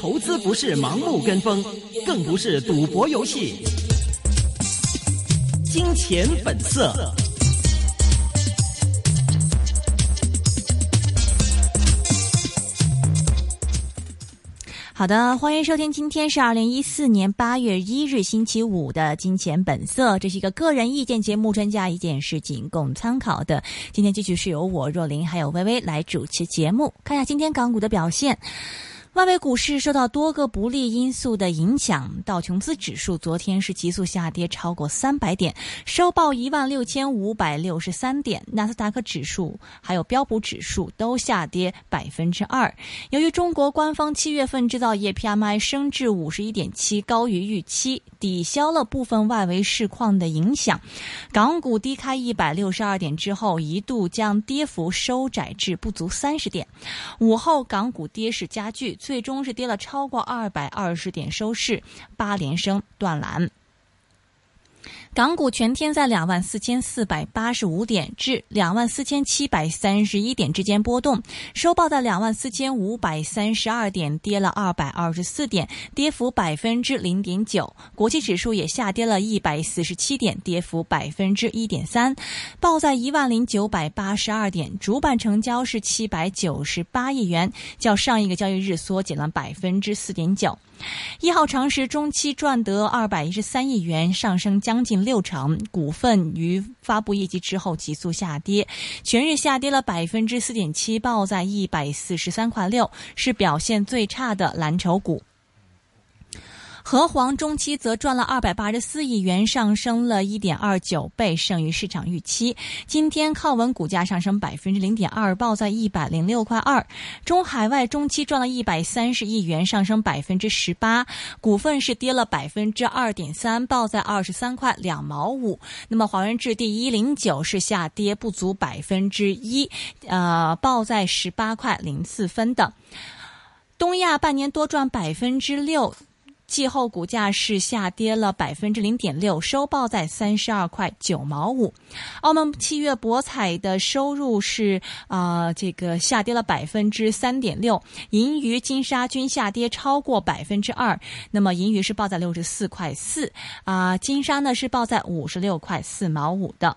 投资不是盲目跟风，更不是赌博游戏。金钱本色。好的，欢迎收听，今天是二零一四年八月一日星期五的《金钱本色》，这是一个个人意见节目，专家意见是仅供参考的。今天继续是由我若琳还有微微来主持节目，看一下今天港股的表现。外围股市受到多个不利因素的影响，道琼斯指数昨天是急速下跌超过三百点，收报一万六千五百六十三点。纳斯达克指数还有标普指数都下跌百分之二。由于中国官方七月份制造业 PMI 升至五十一点七，高于预期，抵消了部分外围市况的影响，港股低开一百六十二点之后，一度将跌幅收窄至不足三十点。午后港股跌势加剧。最终是跌了超过二百二十点收市，八连升断栏。港股全天在两万四千四百八十五点至两万四千七百三十一点之间波动，收报在两万四千五百三十二点，跌了二百二十四点，跌幅百分之零点九。国际指数也下跌了一百四十七点，跌幅百分之一点三，报在一万零九百八十二点。主板成交是七百九十八亿元，较上一个交易日缩减了百分之四点九。一号长实中期赚得二百一十三亿元，上升将近六成。股份于发布业绩之后急速下跌，全日下跌了百分之四点七，报在一百四十三块六，是表现最差的蓝筹股。和黄中期则赚了二百八十四亿元，上升了一点二九倍，胜于市场预期。今天靠稳股价上升百分之零点二，报在一百零六块二。中海外中期赚了一百三十亿元，上升百分之十八，股份是跌了百分之二点三，报在二十三块两毛五。那么华润置地一零九是下跌不足百分之一，呃，报在十八块零四分的。东亚半年多赚百分之六。季后股价是下跌了百分之零点六，收报在三十二块九毛五。澳门七月博彩的收入是啊，这个下跌了百分之三点六，银鱼、金沙均下跌超过百分之二。那么银鱼是报在六十四块四啊，金沙呢是报在五十六块四毛五的。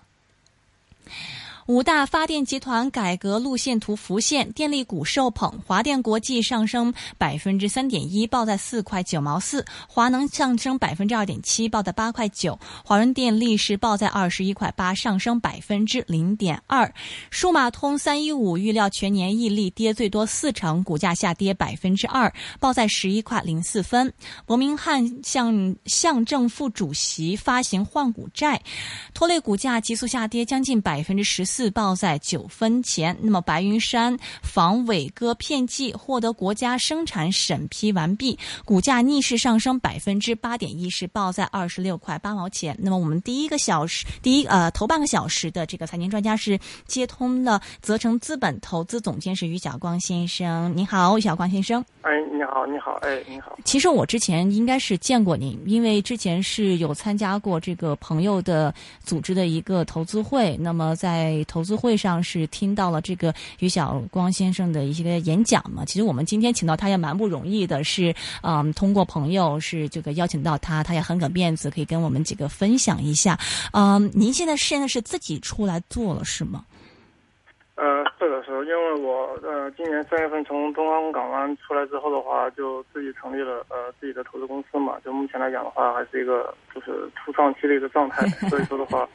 五大发电集团改革路线图浮现，电力股受捧，华电国际上升百分之三点一，报在四块九毛四；华能上升百分之二点七，报在八块九；华润电力是报在二十一块八，上升百分之零点二。数码通三一五预料全年溢利跌最多四成，股价下跌百分之二，报在十一块零四分。伯明翰向向正副主席发行换股债，拖累股价急速下跌将近百分之十。自报在九分钱。那么，白云山防伟哥片剂获得国家生产审批完毕，股价逆势上升百分之八点一，是报在二十六块八毛钱。那么，我们第一个小时，第一呃头半个小时的这个财经专家是接通了泽成资本投资总监是于晓光先生。你好，于晓光先生。哎，你好，你好，哎，你好。其实我之前应该是见过您，因为之前是有参加过这个朋友的组织的一个投资会。那么在投资会上是听到了这个于晓光先生的一些演讲嘛？其实我们今天请到他也蛮不容易的，是嗯，通过朋友是这个邀请到他，他也很给面子，可以跟我们几个分享一下。嗯，您现在现在是自己出来做了是吗？呃，是的，是，因为我呃今年三月份从东方港湾出来之后的话，就自己成立了呃自己的投资公司嘛。就目前来讲的话，还是一个就是初创期的一个状态，所以说的话。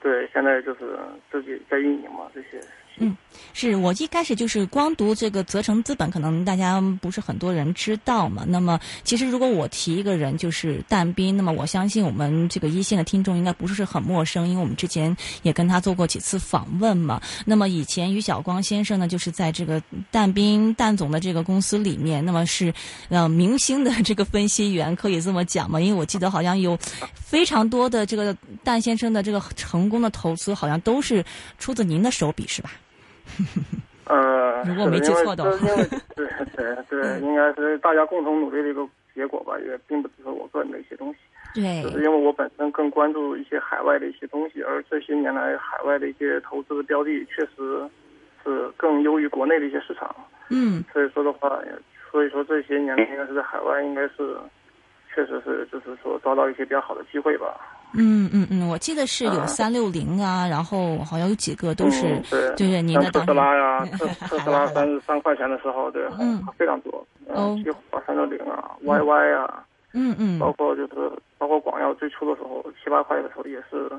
对，现在就是自己在运营嘛，这些。嗯，是我一开始就是光读这个泽成资本，可能大家不是很多人知道嘛。那么，其实如果我提一个人，就是但斌，那么我相信我们这个一线的听众应该不是很陌生，因为我们之前也跟他做过几次访问嘛。那么以前于晓光先生呢，就是在这个但斌但总的这个公司里面，那么是呃明星的这个分析员，可以这么讲嘛？因为我记得好像有非常多的这个但先生的这个成功的投资，好像都是出自您的手笔，是吧？呃，如果没记错的话，对对对，应该是大家共同努力的一个结果吧，也并不只是我个人的一些东西。对，就是因为我本身更关注一些海外的一些东西，而这些年来海外的一些投资的标的确实是更优于国内的一些市场。嗯，所以说的话，所以说这些年应该是在海外，应该是确实是就是说抓到一些比较好的机会吧。嗯嗯嗯，我记得是有三六零啊，然后好像有几个都是，嗯、对。就是您的像 特斯拉呀，特特斯拉三十三块钱的时候，对，嗯。非常多。哦。嗯，几乎啊，三六零啊，YY 啊，嗯嗯。包括就是包括广药最初的时候七八块的时候，也是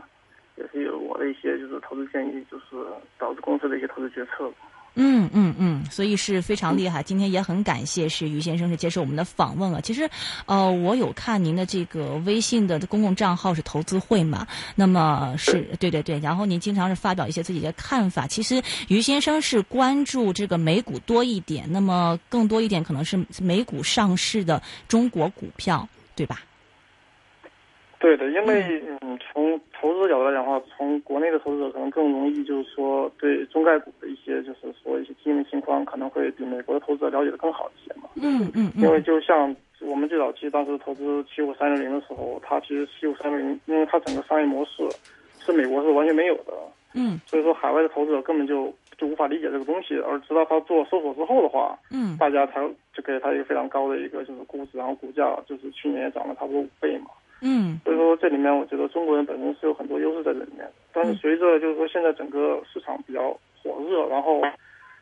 也是有我的一些就是投资建议，就是导致公司的一些投资决策。嗯嗯嗯，所以是非常厉害。今天也很感谢是于先生是接受我们的访问啊。其实，呃，我有看您的这个微信的公共账号是投资会嘛，那么是对对对，然后您经常是发表一些自己的看法。其实于先生是关注这个美股多一点，那么更多一点可能是美股上市的中国股票，对吧？对的，因为嗯，从投资角度来讲的话，从国内的投资者可能更容易，就是说对中概股的一些，就是说一些基金情况，可能会比美国的投资者了解的更好一些嘛。嗯嗯因为就像我们最早期当时投资七五三六零的时候，它其实七五三六零，因为它整个商业模式是美国是完全没有的，嗯。所以说海外的投资者根本就就无法理解这个东西，而直到他做搜索之后的话，嗯。大家才就给他一个非常高的一个就是估值，然后股价就是去年也涨了差不多五倍嘛。嗯。所以说这里面我觉得中国人本身是有很多优势在这里面，但是随着就是说现在整个市场比较火热，然后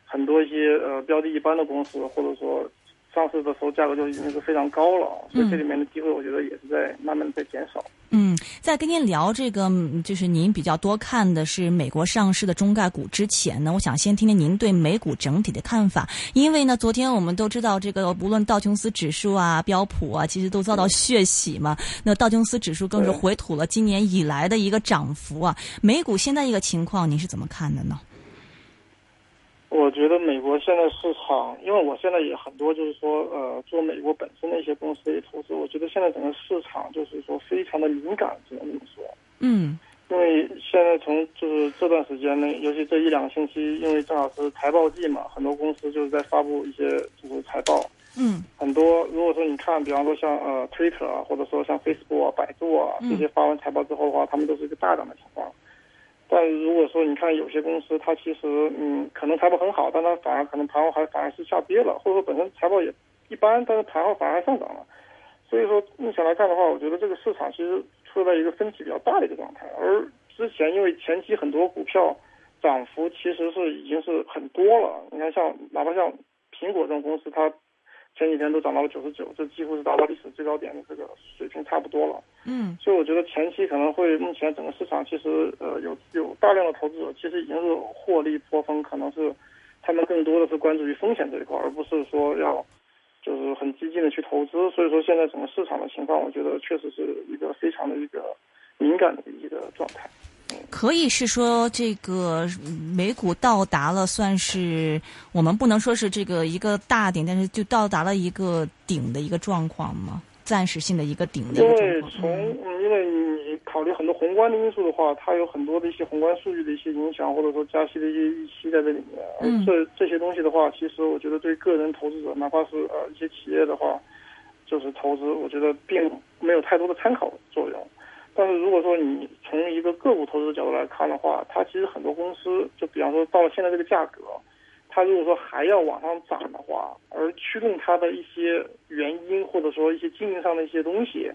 很多一些呃标的一般的公司或者说上市的时候价格就已经是非常高了，所以这里面的机会我觉得也是在慢慢的在减少。嗯，在跟您聊这个，嗯就是您比较多看的是美国上市的中概股之前呢，我想先听听您对美股整体的看法。因为呢，昨天我们都知道，这个无论道琼斯指数啊、标普啊，其实都遭到血洗嘛。那道琼斯指数更是回吐了今年以来的一个涨幅啊。美股现在一个情况，您是怎么看的呢？我觉得美国现在市场，因为我现在也很多就是说呃做美国本身的一些公司的一些投资，我觉得现在整个市场就是说非常的敏感，只能这么说。嗯因为现在从就是这段时间呢，尤其这一两个星期，因为正好是财报季嘛，很多公司就是在发布一些就是财报。嗯很多如果说你看，比方说像呃 Twitter 啊，或者说像 Facebook 啊、百度啊嗯这些发完财报之后的话，他们都是一个大涨的情况。但如果说你看有些公司，它其实嗯可能财报很好，但它反而可能盘后还反而是下跌了，或者说本身财报也一般，但是盘后反而还上涨了。所以说目前来看的话，我觉得这个市场其实处在一个分歧比较大的一个状态。而之前因为前期很多股票涨幅其实是已经是很多了，你看像哪怕像苹果这种公司，它前几天都涨到了九十九，这几乎是达到历史最高点的这个水平差不多了。嗯所以我觉得前期可能会，目前整个市场其实呃有有大量的投资者其实已经是获利颇丰，可能是他们更多的是关注于风险这一块，而不是说要就是很激进的去投资。所以说现在整个市场的情况，我觉得确实是一个非常的一个敏感的一个状态。可以是说这个嗯美股到达了，算是我们不能说是这个一个大顶，但是就到达了一个顶的一个状况吗？暂时性的一个顶的一因个状况。为从因为你考虑很多宏观的因素的话，它有很多的一些宏观数据的一些影响，或者说加息的一些预期在这里面。这这些东西的话，其实我觉得对个人投资者，哪怕是呃一些企业的话，就是投资，我觉得并没有太多的参考作用。但是如果说你从一个个股投资角度来看的话，它其实很多公司，就比方说到了现在这个价格，它如果说还要往上涨的话，而驱动它的一些原因或者说一些经营上的一些东西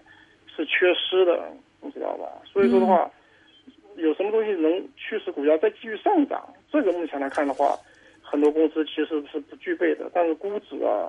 是缺失的，你知道吧？所以说的话，有什么东西能驱使股价再继续上涨？这个目前来看的话，很多公司其实是不具备的。但是估值啊，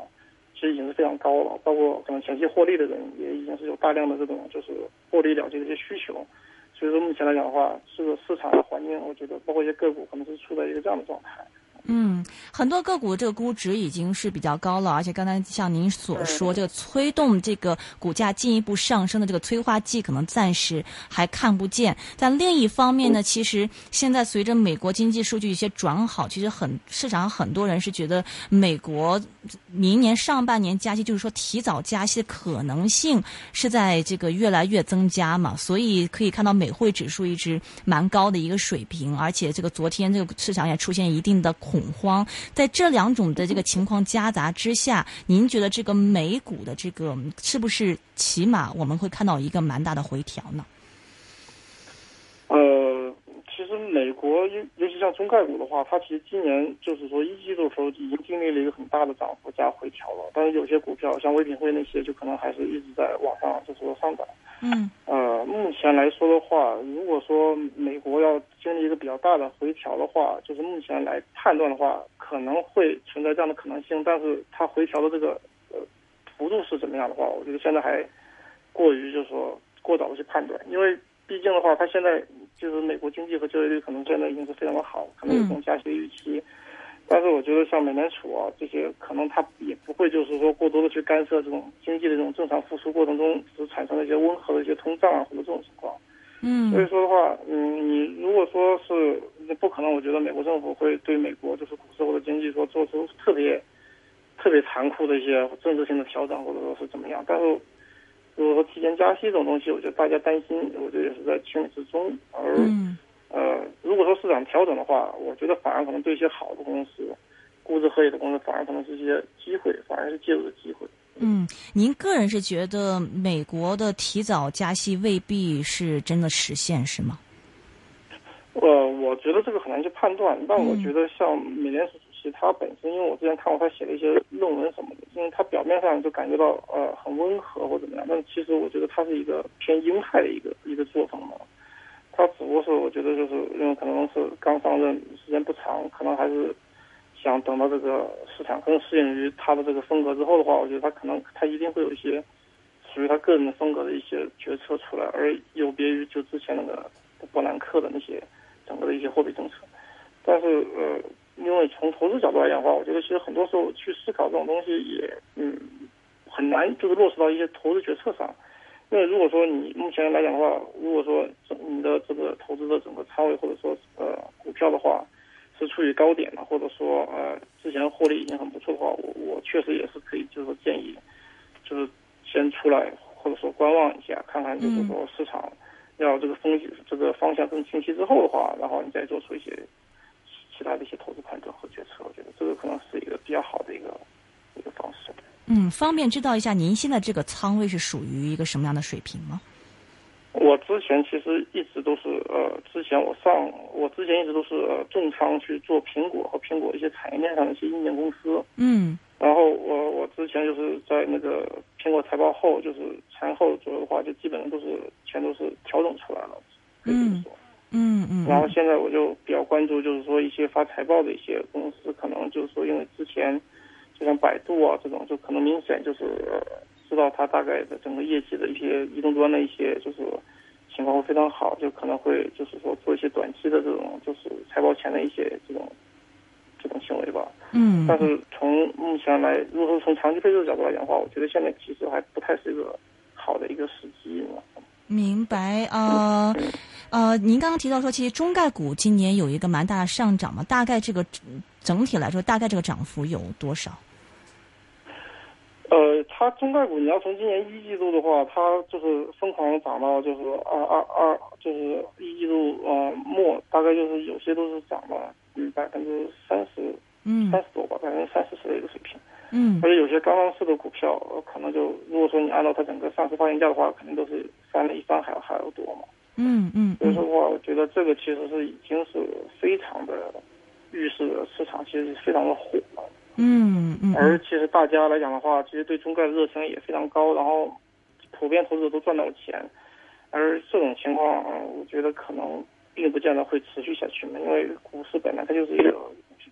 其实已经是非常高了，包括可能前期获利的人也已经是有大量的这种就是获利了结的一些需求。所以说目前来讲的话，这个市场的环境，我觉得包括一些个股可能是处在一个这样的状态。嗯，很多个股这个估值已经是比较高了，而且刚才像您所说，嗯这个推动这个股价进一步上升的这个催化剂，可能暂时还看不见。但另一方面呢，其实现在随着美国经济数据一些转好，其实很市场上很多人是觉得美国明年上半年加息，就是说提早加息的可能性是在这个越来越增加嘛，所以可以看到美汇指数一直蛮高的一个水平，而且这个昨天这个市场也出现一定的恐恐慌，在这两种的这个情况夹杂之下，您觉得这个美股的这个是不是起码我们会看到一个蛮大的回调呢？呃，其实美国尤尤其像中概股的话，它其实今年就是说一季度的时候已经经历了一个很大的涨幅加回调了，但是有些股票像唯品会那些，就可能还是一直在往上就是说上涨。嗯。呃，目前来说的话，如果说美国要经历一个比较大的回调的话，就是目前来判断的话，可能会存在这样的可能性，但是它回调的这个呃幅度是怎么样的话，我觉得现在还过于就是说过早的去判断，因为毕竟的话，它现在就是美国经济和就业率可能现在已经是非常的好，可能有这种加息的预期。但是我觉得像美联储啊这些，可能它也不会就是说过多的去干涉这种经济的这种正常复苏过程中所产生的一些温和的一些通胀啊或者这种情况。嗯所以说的话，嗯，你如果说是不可能，我觉得美国政府会对美国就是股市或者经济说做出特别特别残酷的一些政治性的调整，或者说是怎么样。但是如果说提前加息这种东西，我觉得大家担心，我觉得也是在情理之中。而嗯呃，如果说市场调整的话，我觉得反而可能对一些好的公司、估值合理的公司，反而可能是一些机会，反而是介入的机会。嗯，您个人是觉得美国的提早加息未必是真的实现，是吗？呃，我觉得这个很难去判断，但我嗯觉得像美联储他本身，因为我之前看过他写的一些论文什么的，因为他表面上就感觉到呃很温和或怎么样，但其实我觉得他是一个偏鹰派的一个一个作风嘛。他只不过是我觉得就是因为可能是刚上任时间不长，可能还是想等到这个市场更适应于他的这个风格之后的话，我觉得他可能他一定会有一些属于他个人的风格的一些决策出来，而有别于就之前那个伯南克的那些整个的一些货币政策。但是呃，因为从投资角度来讲的话，我觉得其实很多时候去思考这种东西也嗯很难就是落实到一些投资决策上。因为如果说你目前来讲的话，如果说整你的这个投资的整个仓位或者说呃股票的话是处于高点的，或者说呃之前获利已经很不错的话，我我确实也是可以就是说建议，就是先出来或者说观望一下，看看就是说市场要这个风险这个方向更清晰之后的话，然后你再做出一些其他的一些投资判断和决策。我觉得这个可能是一个比较好的一个一个方式。嗯，方便知道一下您现在这个仓位是属于一个什么样的水平吗？我之前其实一直都是呃，之前我上我之前一直都是、呃、重仓去做苹果和苹果一些产业链上的一些硬件公司。嗯然后我我之前就是在那个苹果财报后，就是前后左右的话，就基本上都是全都是调整出来了，可以这么说。嗯嗯，然后现在我就比较关注，就是说一些发财报的一些公司，可能就是说因为之前就像百度啊这种，就可能明显就是、呃知道它大概的整个业绩的一些移动端的一些就是情况会非常好，就可能会就是说做一些短期的这种就是财报前的一些这种这种行为吧。嗯，但是从目前来，如果说从长期配置的角度来讲的话，我觉得现在其实还不太是一个好的一个时机嘛。明白呃呃，您刚刚提到说，其实中概股今年有一个蛮大的上涨嘛，大概这个整体来说，大概这个涨幅有多少？呃，它中概股你要从今年一季度的话，它就是疯狂涨到就是二二二，就是一季度呃末，大概就是有些都是涨了嗯百分之三十嗯三十多吧，百分之三四十的一个水平。嗯而且有些刚上市的股票，呃可能就如果说你按照它整个上市发行价的话，肯定都是翻了一番还要还要。嗯嗯嗯所以说我觉得这个其实是已经是非常的预示了市场其实是非常的火了。嗯嗯，而其实大家来讲的话，其实对中概的热情也非常高，然后普遍投资者都赚到了钱，而这种情况，呃我觉得可能并不见得会持续下去嘛，因为股市本来它就是一个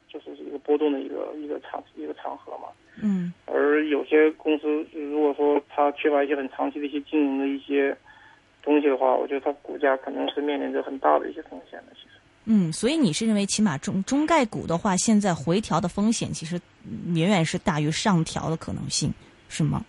就是一个波动的一个一个场一个场合嘛。嗯而有些公司如果说它缺乏一些很长期的一些经营的一些东西的话，我觉得它股价可能是面临着很大的一些风险的。其实，嗯，所以你是认为，起码中中概股的话，现在回调的风险其实远远是大于上调的可能性，是吗？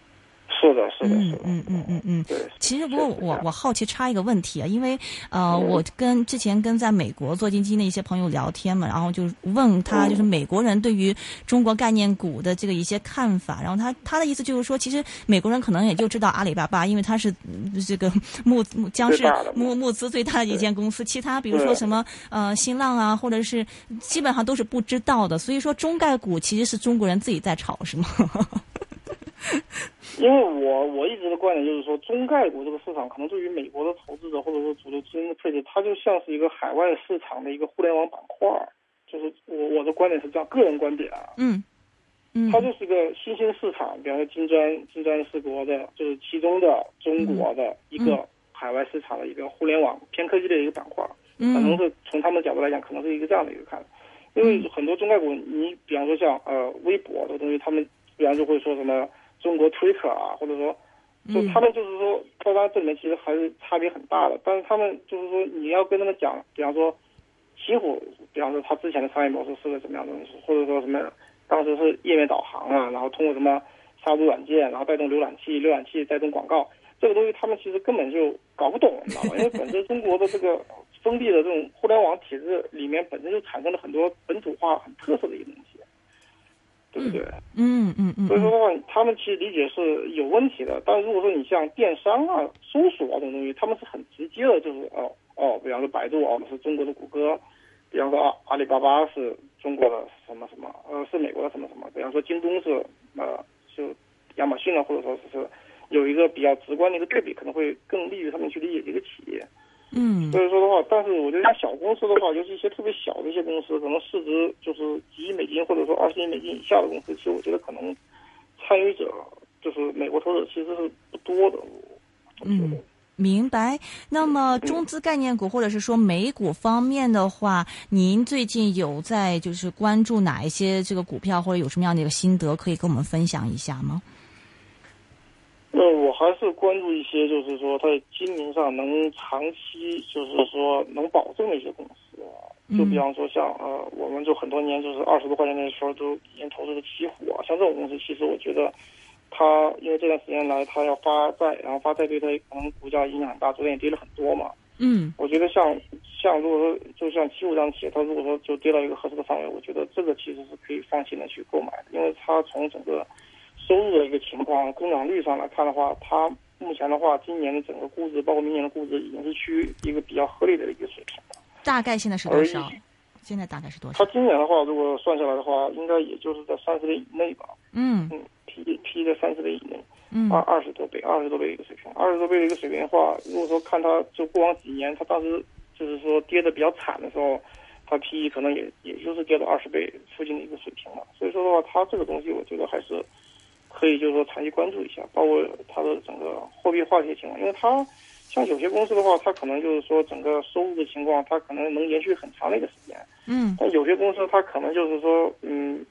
是的，是的，是的，嗯嗯嗯嗯嗯。对。其实，不过我我好奇插一个问题啊，因为呃，嗯我跟之前跟在美国做基金的一些朋友聊天嘛，然后就问他，嗯就是美国人对于中国概念股的这个一些看法，然后他他的意思就是说，其实美国人可能也就知道阿里巴巴，因为它是嗯这个募募将是募募资最大的一间公司，其他比如说什么呃新浪啊，或者是基本上都是不知道的，所以说中概股其实是中国人自己在炒，是吗？因为我我一直的观点就是说，中概股这个市场可能对于美国的投资者或者说主流资金的配置，它就像是一个海外市场的一个互联网板块儿。就是我我的观点是这样，个人观点啊。嗯嗯，它就是一个新兴市场，比方说金砖金砖四国的，就是其中的中国的一个海外市场的一个互联网偏科技的一个板块儿。可能是从他们角度来讲，可能是一个这样的一个看法。因为很多中概股，你比方说像呃微博这个东西，他们比方就会说什么中国 Twitter 啊，或者说，就他们就是说，当然这里面其实还是差别很大的。但是他们就是说，你要跟他们讲，比方说，奇虎，比方说他之前的商业模式是个什么样的东西，或者说什么，当时是页面导航啊，然后通过什么杀毒软件，然后带动浏览器，浏览器带动广告，这个东西他们其实根本就搞不懂，你知道吗？因为本身中国的这个。封闭的这种互联网体制里面，本身就产生了很多本土化、很特色的一个东西，对不对？嗯嗯嗯。所以说的话，他们其实理解是有问题的。但如果说你像电商啊、搜索啊这种东西，他们是很直接的，就是哦哦，比方说百度哦是中国的谷歌，比方说阿阿里巴巴是中国的什么什么，呃是美国的什么什么，比方说京东是呃就亚马逊啊，或者说是有一个比较直观的一个对比，可能会更利于他们去理解这个企业。嗯，所以说的话，但是我觉得像小公司的话，尤其一些特别小的一些公司，可能市值就是几亿美金或者说二十亿美金以下的公司，其实我觉得可能参与者就是美国投资者其实是不多的。嗯，明白。那么中资概念股或者是说美股方面的话，您最近有在就是关注哪一些这个股票，或者有什么样的一个心得可以跟我们分享一下吗？那我还是关注一些，就是说它经营上能长期，就是说能保证的一些公司啊。就比方说像呃，我们就很多年就是二十多块钱的时候都已经投资的奇虎啊，像这种公司，其实我觉得它因为这段时间来它要发债，然后发债对它可能股价影响很大，昨天也跌了很多嘛。嗯。我觉得像像如果说就像奇虎这样企业，它如果说就跌到一个合适的范围，我觉得这个其实是可以放心的去购买的，因为它从整个。收入的一个情况，增长率上来看的话，它目前的话，今年的整个估值，包括明年的估值，已经是趋于一个比较合理的一个水平了。大概现在是多少？现在大概是多少？它今年的话，如果算下来的话，应该也就是在三十倍以内吧。嗯嗯，P P 在三十倍以内，嗯，二二十多倍，二十多倍一个水平，二十多倍的一个水平的话，如果说看它就过往几年，它当时就是说跌的比较惨的时候，它 P E 可能也也就是跌到二十倍附近的一个水平了。所以说的话，它这个东西，我觉得还是。可以就是说长期关注一下，包括它的整个货币化的一些情况，因为它像有些公司的话，它可能就是说整个收入的情况，它可能能延续很长的一个时间。嗯。但有些公司它可能就是说，嗯，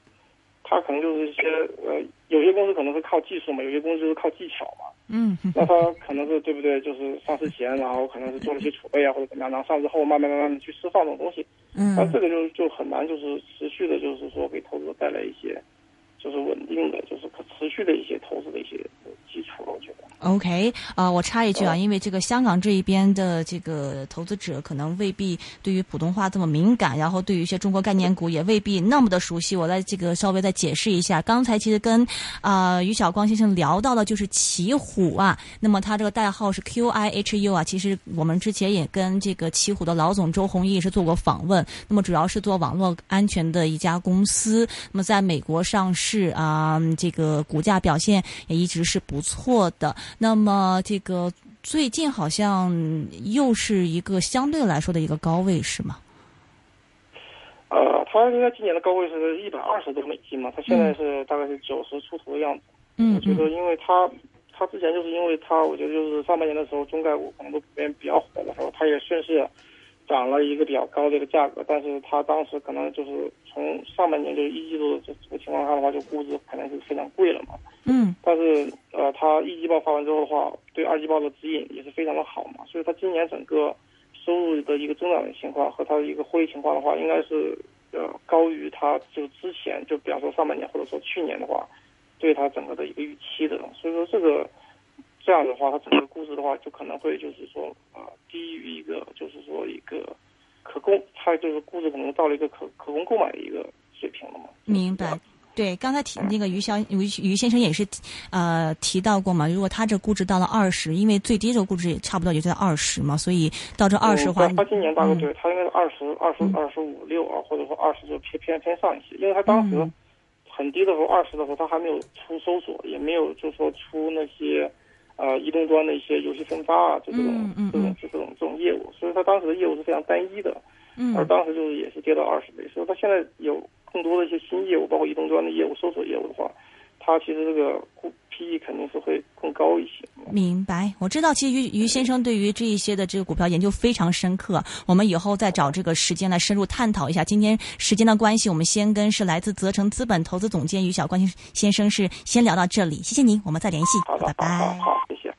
它可能就是一些呃，有些公司可能是靠技术嘛，有些公司就是靠技巧嘛。嗯。那它可能是对不对？就是上市前，然后可能是做了一些储备啊，或者怎么样，然后上市后慢慢慢慢的去释放这种东西。嗯。那这个就就很难，就是持续的，就是说给投资者带来一些。就是稳定的，就是可持续的一些投资的一些基础了，我觉得。OK，啊，我插一句啊，因为这个香港这一边的这个投资者可能未必对于普通话这么敏感，然后对于一些中国概念股也未必那么的熟悉。我在这个稍微再解释一下，刚才其实跟啊于晓光先生聊到的就是奇虎啊，那么他这个代号是 QIHU 啊，其实我们之前也跟这个奇虎的老总周鸿祎是做过访问，那么主要是做网络安全的一家公司，那么在美国上市啊，这个股价表现也一直是不错的。那么这个最近好像又是一个相对来说的一个高位，是吗？呃，它应该今年的高位是一百二十多美金嘛，它现在是大概是九十出头的样子。嗯，我觉得，因为它它之前就是因为它，我觉得就是上半年的时候，中概股可能都普遍比较火的时候，它也顺势涨了一个比较高的一个价格，但是它当时可能就是从上半年就是一季度这这个情况下的话，就估值可能是非常贵了嘛。嗯，但是呃，它一季报发完之后的话，对二季报的指引也是非常的好嘛，所以它今年整个收入的一个增长的情况和它的一个获利情况的话，应该是呃高于它就之前就比方说上半年或者说去年的话，对它整个的一个预期的，所以说这个这样的话，它整个估值的话就可能会就是说啊低于一个就是说一个可供它就是估值可能到了一个可可供购买的一个水平了嘛。明白。对，刚才提那个于小于于先生也是，呃，提到过嘛。如果他这估值到了二十，因为最低这个估值也差不多也就在二十嘛，所以到这二十的话，他今年大概对他应该是二十二十二十五六啊，或者说二十就偏偏偏上一些，因为他当时很低的时候，二十的时候，他还没有出搜索，也没有就是说出那些呃移动端的一些游戏分发啊，就这种这种这种这种业务，所以它当时的业务是非常单一的，而嗯当时就是也是跌到二十倍，所以它现在有更多的一些新业务，包括移动端的业务、搜索业务的话，它其实这个估 PE 肯定是会更高一些。明白，我知道，其实于于先生对于这一些的这个股票研究非常深刻。我们以后再找这个时间来深入探讨一下。今天时间的关系，我们先跟是来自泽成资本投资总监于小关先生是先聊到这里，谢谢您，我们再联系，好，拜拜。好好好，谢谢。